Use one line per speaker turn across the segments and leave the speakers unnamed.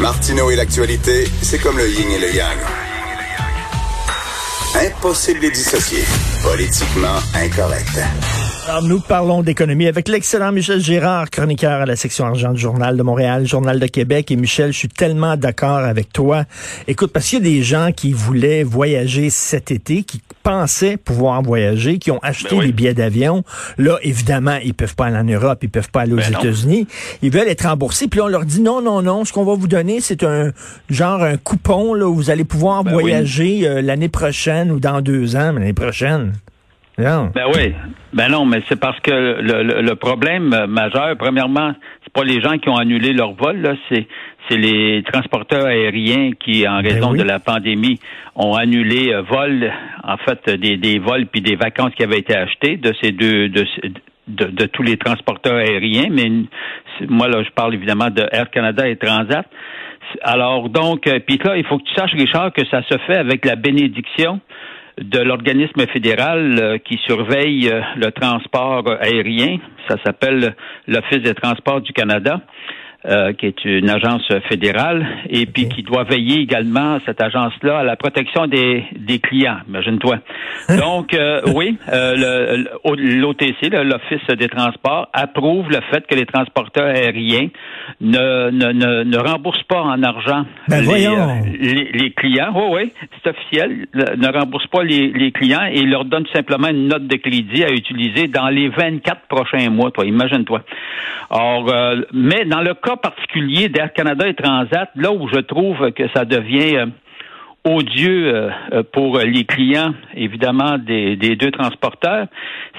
Martineau et l'actualité, c'est comme le yin et le yang. Impossible de les dissocier. Politiquement incorrect.
Alors, nous parlons d'économie avec l'excellent Michel Gérard, chroniqueur à la section argent du Journal de Montréal, Journal de Québec. Et Michel, je suis tellement d'accord avec toi. Écoute, parce qu'il y a des gens qui voulaient voyager cet été, qui pensaient pouvoir voyager, qui ont acheté
Ben
des billets d'avion. Là, évidemment, ils peuvent pas aller en Europe, ils peuvent pas aller aux
Ben.
États-Unis. Ils veulent être remboursés. Puis là, on leur dit non, non, non. Ce qu'on va vous donner, c'est un genre un coupon là, où vous allez pouvoir
Ben oui.
voyager euh, l'année prochaine ou dans deux ans, mais l'année prochaine. Non.
Ben oui. Ben non, mais c'est parce que le, le- le problème euh, majeur, premièrement, c'est pas les gens qui ont annulé leur vol, là, c'est c'est les transporteurs aériens qui, en raison
Ben oui.
de la pandémie, ont annulé euh, vol, en fait, des, des vols puis des vacances qui avaient été achetées de ces deux de, de, de tous les transporteurs aériens. Mais moi, là, je parle évidemment de Air Canada et Transat. Alors donc, euh, puis là, il faut que tu saches, Richard, que ça se fait avec la bénédiction de l'organisme fédéral euh, qui surveille euh, le transport aérien. Ça s'appelle l'Office des transports du Canada. Euh, qui est une agence fédérale et puis qui doit veiller également cette agence-là à la protection des, des clients. Imagine-toi. Donc euh, oui, euh, l'OTC, l'Office des transports, approuve le fait que les transporteurs aériens ne, ne, ne, ne remboursent pas en argent
Ben
les, euh, les, les clients. Oui, oui, c'est officiel. Ne rembourse pas les, les clients et leur donne simplement une note de crédit à utiliser dans les 24 prochains mois. Toi, imagine-toi. Or, euh, mais dans le cas particulier d'Air Canada et Transat, là où je trouve que ça devient euh, odieux euh, euh, pour les clients, évidemment, des, des deux transporteurs,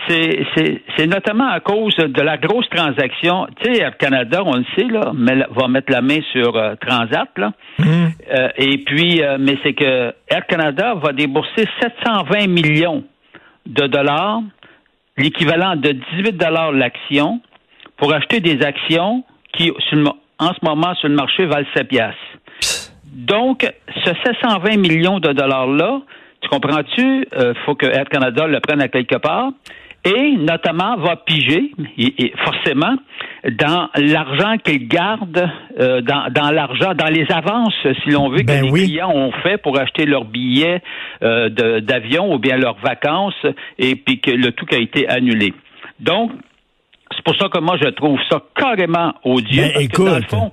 c'est, notamment à cause de la grosse transaction. Tu sais, Air Canada, on le sait, là, va mettre la main sur euh, Transat, là. Euh, et puis, mais c'est que Air Canada va débourser 720 millions de dollars, l'équivalent de 18 dollars l'action, pour acheter des actions qui, en ce moment, sur le marché, valent 7 piastres. Donc, ce 720 millions de dollars-là, tu comprends-tu, euh, faut que Air Canada le prenne à quelque part et notamment va piger, et, et forcément, dans l'argent qu'il garde, euh, dans, dans l'argent, dans les avances, si l'on veut,
Ben
que les
oui.
clients ont fait pour acheter leurs billets euh, d'avion ou bien leurs vacances, et puis que le tout a été annulé. Donc, pour ça que moi, je trouve ça carrément odieux.
Ben,
parce que dans le
écoute.
fond,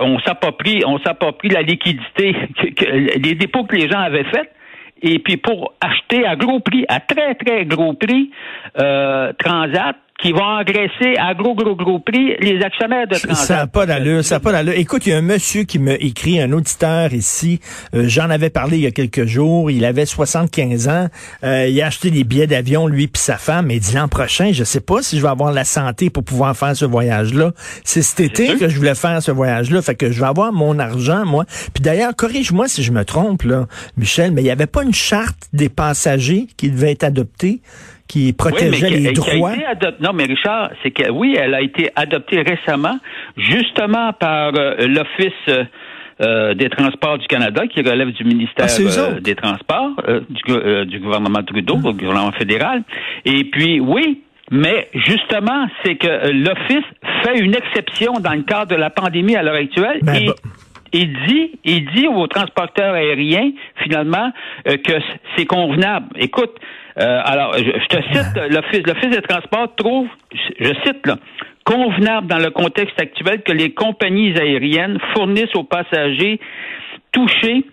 on s'approprie, on s'approprie la liquidité, que, que- les dépôts que les gens avaient faits, et puis pour acheter à gros prix, à très, très gros prix, euh, Transat, qui va engraisser à gros, gros, gros prix les actionnaires de Transat.
Ça n'a pas d'allure, ça n'a pas d'allure. Écoute, il y a un monsieur qui m'a écrit, un auditeur ici, euh, j'en avais parlé il y a quelques jours, il avait 75 ans, euh, il a acheté des billets d'avion, lui puis sa femme, il dit l'an prochain, je sais pas si je vais avoir la santé pour pouvoir faire ce voyage-là. C'est cet été que je voulais faire ce voyage-là, fait que je vais avoir mon argent, moi. Puis d'ailleurs, corrige-moi si je me trompe, là, Michel, mais il n'y avait pas une charte des passagers qui devait être adoptée, qui protégeait les
qui a
droits.
été Non, mais Richard, c'est que oui, elle a été adoptée récemment, justement par euh, l'Office euh, euh, des Transports du Canada, qui relève du ministère
Ah,
euh, des Transports, euh, du, go- du gouvernement Trudeau, du gouvernement fédéral. Et puis, oui, mais justement, c'est que l'Office fait une exception dans le cadre de la pandémie à l'heure actuelle.
Ben,
et,
bah-
il dit, il dit aux transporteurs aériens, finalement, euh, que c'est convenable. Écoute, euh, alors, je, je te cite, l'Office, l'Office des transports trouve, je, cite, là, convenable dans le contexte actuel que les compagnies aériennes fournissent aux passagers touchés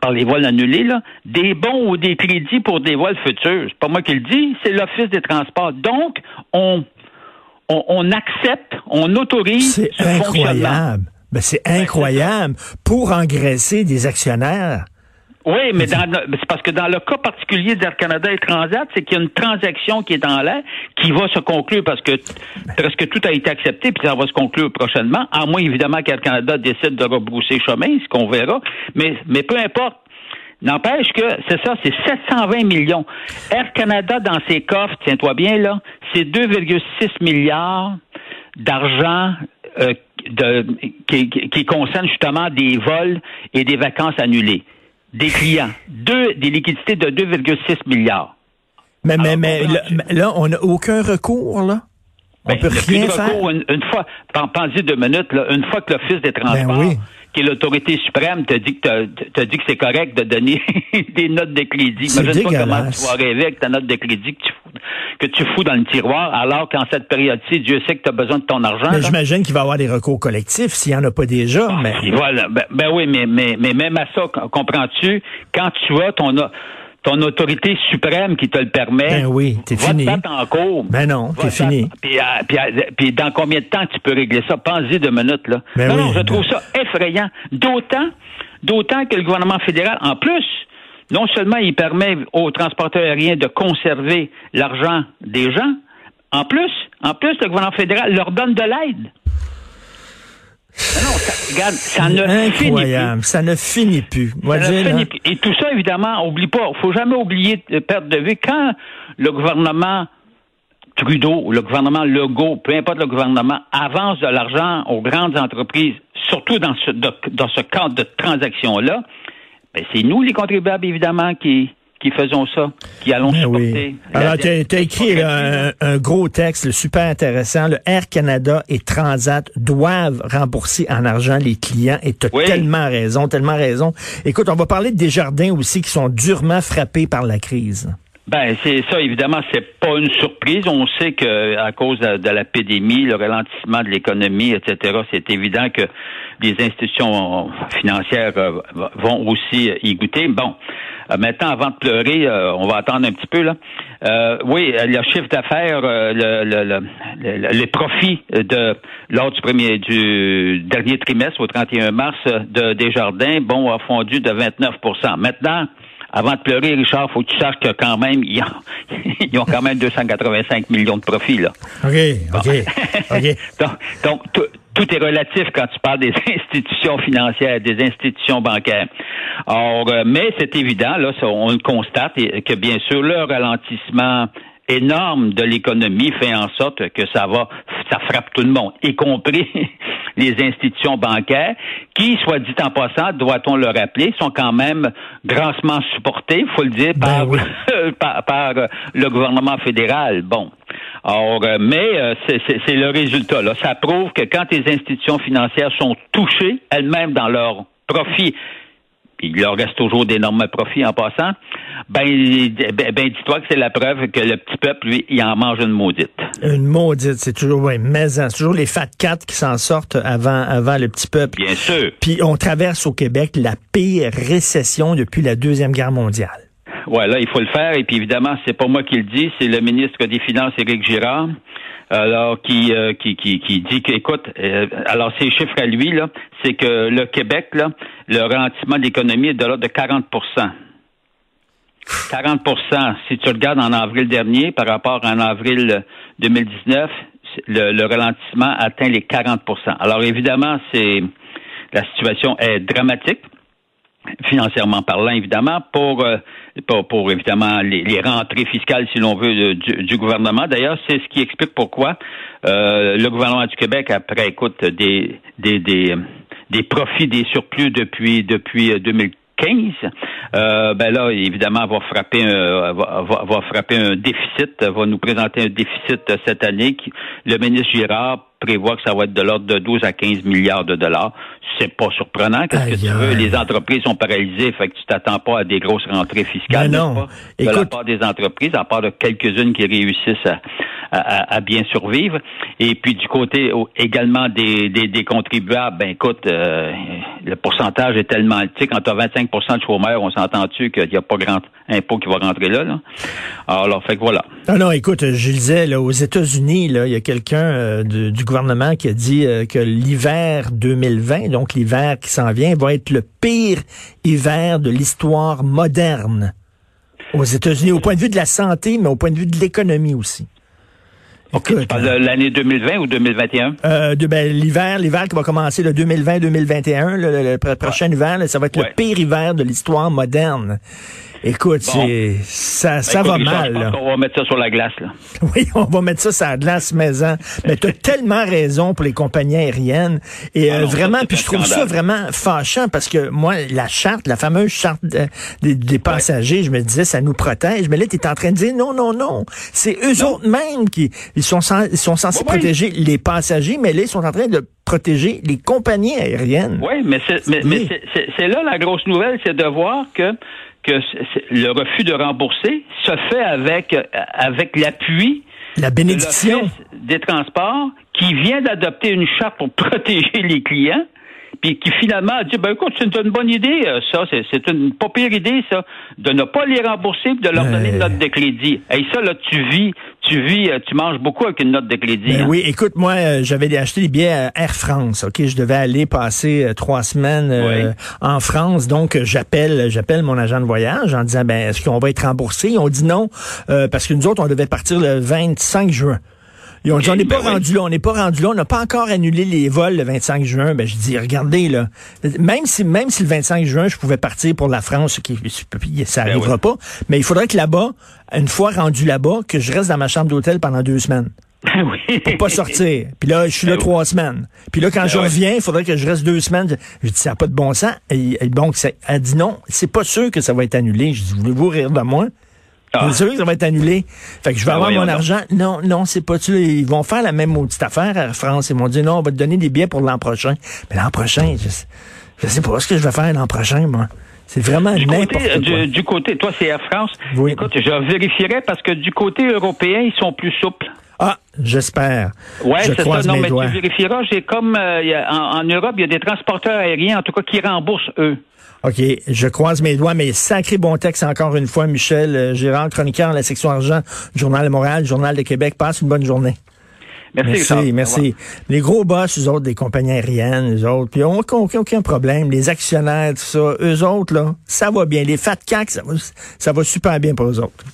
par les vols annulés, là, des bons ou des crédits pour des vols futurs. C'est pas moi qui le dis, c'est l'Office des transports. Donc, on, on, on accepte, on autorise
C'est
ce
incroyable. Ben, c'est incroyable pour engraisser des actionnaires.
Oui, mais dans, c'est parce que dans le cas particulier d'Air Canada et Transat, c'est qu'il y a une transaction qui est dans l'air qui va se conclure parce que presque tout a été accepté puis ça va se conclure prochainement, à moins évidemment qu'Air Canada décide de rebrousser chemin, ce qu'on verra. Mais, mais peu importe. N'empêche que c'est ça, c'est 720 millions. Air Canada dans ses coffres, tiens-toi bien là, c'est 2,6 milliards d'argent euh, de, qui, qui concerne justement des vols et des vacances annulées des clients. Deux, des liquidités de 2,6 milliards.
Mais, mais, mais là, on n'a aucun recours, là? On ben, peut rien faire?
Une, une fois, pensez deux minutes, là, une fois que l'Office des ben transports, qui est l'autorité suprême, te dit que te dit que c'est correct de donner des notes de crédit. Imagine pas comment tu vas rêver avec ta note de crédit que tu, que tu fous dans le tiroir, alors qu'en cette période-ci, Dieu sait que tu as besoin de ton argent.
Mais j'imagine qu'il va y avoir des recours collectifs s'il n'y en a pas déjà. Ah, mais...
Voilà. Ben, ben, oui, mais, mais, mais même à ça, comprends-tu, quand tu as ton ton autorité suprême qui te le permet.
Ben oui, t'es fini.
Te en cours.
Ben non, t'es fini.
Puis, puis, puis, dans combien de temps tu peux régler ça? Pense-y deux minutes, là. Ben non, non, je trouve ça effrayant. D'autant, d'autant que le gouvernement fédéral, en plus, non seulement il permet aux transporteurs aériens de conserver l'argent des gens, en plus, en plus, le gouvernement fédéral leur donne de l'aide. Non, ça, regarde, ça ne
Incroyable,
finit plus.
ça ne finit plus.
Ça ne finit plus. Et tout ça, évidemment, oublie pas, faut jamais oublier de perdre de vue quand le gouvernement Trudeau ou le gouvernement Legault, peu importe le gouvernement, avance de l'argent aux grandes entreprises, surtout dans ce, dans ce cadre de transaction-là, ben c'est nous, les contribuables, évidemment, qui, qui faisons ça, qui allons ben supporter.
Alors, tu as, écrit un, gros texte super intéressant. Le Air Canada et Transat doivent rembourser en argent les clients. Et tu as tellement raison, tellement raison. Écoute, on va parler de Desjardins aussi qui sont durement frappés par la crise.
Ben c'est ça, évidemment, c'est pas une surprise. On sait que à cause de, de la pandémie, le ralentissement de l'économie, etc., c'est évident que les institutions financières euh, vont aussi y goûter. Bon, euh, maintenant, avant de pleurer, euh, on va attendre un petit peu là. oui, le chiffre d'affaires, le, le, le, les profits de lors du premier du dernier trimestre au 31 mars de Desjardins, bon, a fondu de 29% Maintenant, avant de pleurer, Richard, faut que tu saches que quand même, ils ont, quand même 285 millions de profits, là.
OK, OK, OK.
donc, tout est relatif quand tu parles des institutions financières, des institutions bancaires. Or, euh, mais c'est évident, là, on le constate, que bien sûr, le ralentissement énorme de l'économie fait en sorte que ça va, ça frappe tout le monde, y compris les institutions bancaires, qui, soit dit en passant, doit-on le rappeler, sont quand même grassement supportées, il faut le dire, ben par, par, le gouvernement fédéral. Bon. Alors, euh, mais euh, c'est le résultat. Là. Ça prouve que quand les institutions financières sont touchées elles-mêmes dans leurs profits il leur reste toujours d'énormes profits en passant, ben, ben, ben dis-toi que c'est la preuve que le petit peuple, lui, il en mange une maudite.
Une maudite, c'est toujours, oui, mais c'est toujours les fat cats qui s'en sortent avant, avant le petit peuple.
Bien sûr.
Puis on traverse au Québec la pire récession depuis la Deuxième Guerre mondiale.
Ouais, là, il faut le faire. Et puis évidemment, c'est pas moi qui le dis, c'est le ministre des Finances, Éric Girard, alors qui, euh, qui, qui, qui, dit qu'écoute, euh, alors ces chiffres à lui, là, c'est que le Québec, là, le ralentissement de l'économie est de l'ordre de 40 40% Si tu regardes en avril dernier par rapport à en avril 2019, le, le ralentissement atteint les 40% Alors évidemment, c'est la situation est dramatique financièrement parlant, évidemment, pour, euh, pour, pour, évidemment les, rentrées fiscales, si l'on veut, du, gouvernement. D'ailleurs, c'est ce qui explique pourquoi euh, le gouvernement du Québec, après, écoute, des, des, des, des profits, des surplus depuis depuis 2015, euh, ben là, évidemment, va frapper un, va, va, frapper un déficit, va nous présenter un déficit cette année. le ministre Girard prévoit que ça va être de l'ordre de 12 à 15 milliards de dollars. C'est pas surprenant. Qu'est-ce que tu veux? Les entreprises sont paralysées, fait que tu t'attends pas à des grosses rentrées fiscales.
non.
de la part des entreprises, à part de quelques-unes qui réussissent à, bien survivre. Et puis du côté également des, des, contribuables, ben écoute, euh, le pourcentage est tellement petit. Quand tu as 25% de chômeurs, on s'entend-tu qu'il n'y a pas grand impôt qui va rentrer là, là? Alors, fait que voilà.
Non, non, écoute, je disais, là, aux États-Unis, il y a quelqu'un euh, du gouvernement qui a dit euh, que l'hiver 2020, donc l'hiver qui s'en vient, va être le pire hiver de l'histoire moderne aux États-Unis, au point de vue de la santé, mais au point de vue de l'économie aussi.
Okay, de l'année 2020 ou 2021?
Euh, de, ben, l'hiver, l'hiver qui va commencer le 2020-2021, le, prochain hiver, ça va être le pire hiver de l'histoire moderne. Écoute, c'est ça, ça va mal.
on va mettre ça sur la glace. Là.
Oui, on va mettre ça sur la glace maison. Mais tu as tellement raison pour les compagnies aériennes. Et ah euh, vraiment, puis je trouve ça vraiment fâchant parce que moi, la charte, la fameuse charte des passagers, je me disais, ça nous protège. Mais là, tu es en train de dire non, non, non. C'est eux autres mêmes qui ils sont, ils sont censés protéger les passagers, mais là, ils sont en train de protéger les compagnies aériennes.
Oui, mais c'est là la grosse nouvelle, c'est de voir que que le refus de rembourser se fait avec, avec l'appui
la bénédiction.
des transports qui vient d'adopter une charte pour protéger les clients puis qui finalement a dit ben écoute, c'est une bonne idée, euh, ça, c'est une pas pire idée, ça, de ne pas les rembourser et de leur donner une note de crédit. Et ça, là, tu vis, tu vis, euh, tu manges beaucoup avec une note de crédit.
Ben hein. Oui, écoute, moi, euh, j'avais acheté des billets à Air France, OK? Je devais aller passer trois semaines en France, donc j'appelle j'appelle mon agent de voyage en disant ben est-ce qu'on va être remboursé? Ont dit non, parce que nous autres, on devait partir le 25 juin. Dit, on n'est pas ben rendu là, on n'est pas rendu là, on n'a pas encore annulé les vols le 25 juin. Ben, je dis, regardez, là, même si, même si le 25 juin, je pouvais partir pour la France, qui, ça ben n'arrivera pas, mais il faudrait que là-bas, une fois rendu là-bas, que je reste dans ma chambre d'hôtel pendant deux semaines.
Ben oui.
Pour pas sortir. Puis là, je suis là trois semaines. Puis là, quand je reviens, il faudrait que je reste deux semaines. Je, dis, ça n'a pas de bon sens. Et, bon, elle dit non, c'est pas sûr que ça va être annulé. Je dis, voulez-vous rire de moi? Ah. C'est sûr que ça va être annulé. Fait que je vais ah avoir mon argent. Non, non, c'est pas tu. Ils vont faire la même maudite affaire à France. Ils m'ont dit non, on va te donner des billets pour l'an prochain. Mais l'an prochain, je, je sais pas ce que je vais faire l'an prochain, moi. C'est vraiment n'importe quoi.
Du, du, côté, toi, c'est Air France. Oui. Écoute, je vérifierai parce que du côté européen, ils sont plus souples.
Ah, j'espère.
Oui, c'est ça. Non, mais tu vérifieras. J'ai comme euh, en, en Europe, il y a des transporteurs aériens, en tout cas, qui remboursent eux.
OK, je croise mes doigts, mais sacré bon texte encore une fois, Michel euh, Gérard, chroniqueur la section argent, Journal de Montréal, Journal de Québec. Passe une bonne journée.
Merci,
merci. merci. Les gros boss, eux autres, des compagnies aériennes, eux autres, puis on n'a aucun, problème. Les actionnaires, tout ça, eux autres, là, ça va bien. Les fat cacks, ça va, ça va super bien pour eux autres.